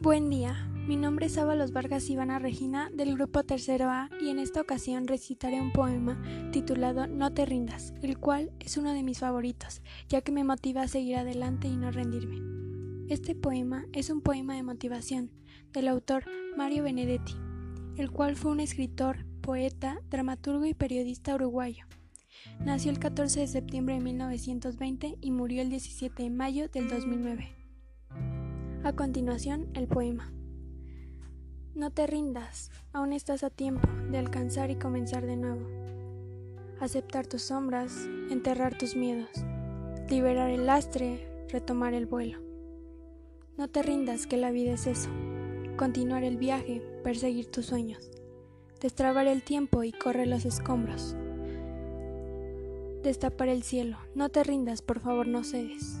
Buen día, mi nombre es Ábalos Vargas Ivana Regina del grupo Tercero A y en esta ocasión recitaré un poema titulado No te rindas, el cual es uno de mis favoritos, ya que me motiva a seguir adelante y no rendirme. Este poema es un poema de motivación del autor Mario Benedetti, el cual fue un escritor, poeta, dramaturgo y periodista uruguayo. Nació el 14 de septiembre de 1920 y murió el 17 de mayo del 2009. A continuación, el poema. No te rindas, aún estás a tiempo de alcanzar y comenzar de nuevo. Aceptar tus sombras, enterrar tus miedos, liberar el lastre, retomar el vuelo. No te rindas que la vida es eso, continuar el viaje, perseguir tus sueños, destrabar el tiempo y correr los escombros. Destapar el cielo, no te rindas, por favor no cedes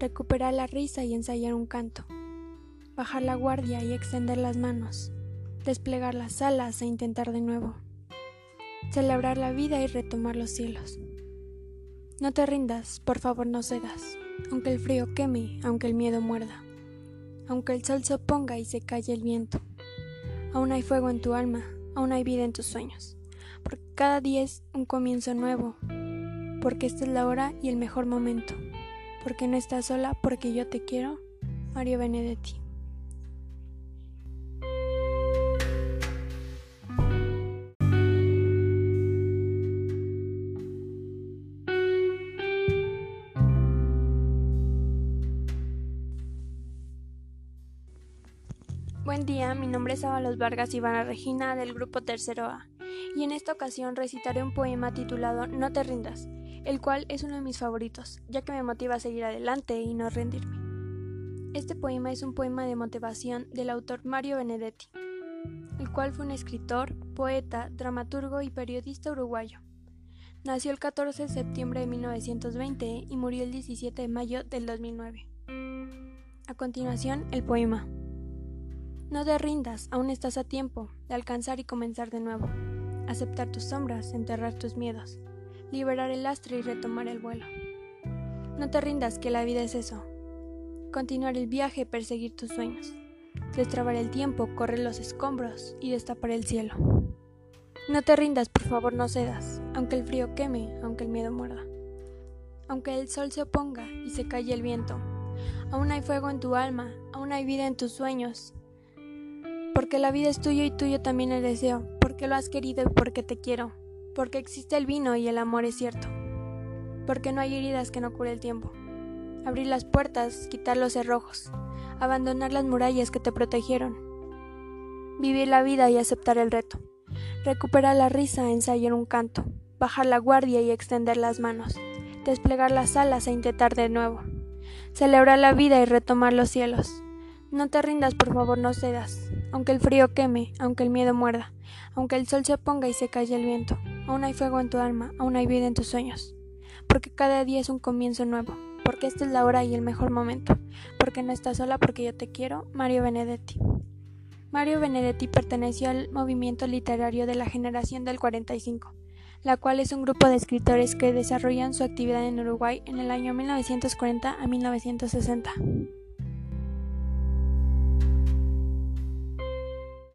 recuperar la risa y ensayar un canto, bajar la guardia y extender las manos, desplegar las alas e intentar de nuevo, celebrar la vida y retomar los cielos. No te rindas, por favor no cedas, aunque el frío queme, aunque el miedo muerda, aunque el sol se oponga y se calle el viento. Aún hay fuego en tu alma, aún hay vida en tus sueños, porque cada día es un comienzo nuevo, porque esta es la hora y el mejor momento porque no estás sola, porque yo te quiero, Mario Benedetti. Buen día, mi nombre es Ábalos Vargas Ivana Regina del grupo Tercero A, y en esta ocasión recitaré un poema titulado No te rindas, el cual es uno de mis favoritos, ya que me motiva a seguir adelante y no rendirme. Este poema es un poema de motivación del autor Mario Benedetti, el cual fue un escritor, poeta, dramaturgo y periodista uruguayo. Nació el 14 de septiembre de 1920 y murió el 17 de mayo del 2009. A continuación, el poema. No te rindas, aún estás a tiempo de alcanzar y comenzar de nuevo. Aceptar tus sombras, enterrar tus miedos liberar el lastre y retomar el vuelo. No te rindas, que la vida es eso. Continuar el viaje, perseguir tus sueños. Destrabar el tiempo, correr los escombros y destapar el cielo. No te rindas, por favor, no cedas, aunque el frío queme, aunque el miedo muerda. Aunque el sol se oponga y se calle el viento. Aún hay fuego en tu alma, aún hay vida en tus sueños. Porque la vida es tuya y tuyo también el deseo, porque lo has querido y porque te quiero porque existe el vino y el amor es cierto, porque no hay heridas que no cure el tiempo. Abrir las puertas, quitar los cerrojos, abandonar las murallas que te protegieron, vivir la vida y aceptar el reto, recuperar la risa, ensayar un canto, bajar la guardia y extender las manos, desplegar las alas e intentar de nuevo, celebrar la vida y retomar los cielos. No te rindas, por favor, no cedas, aunque el frío queme, aunque el miedo muerda, aunque el sol se ponga y se calle el viento aún hay fuego en tu alma, aún hay vida en tus sueños. Porque cada día es un comienzo nuevo, porque esta es la hora y el mejor momento, porque no estás sola, porque yo te quiero, Mario Benedetti. Mario Benedetti perteneció al movimiento literario de la generación del 45, la cual es un grupo de escritores que desarrollan su actividad en Uruguay en el año 1940 a 1960.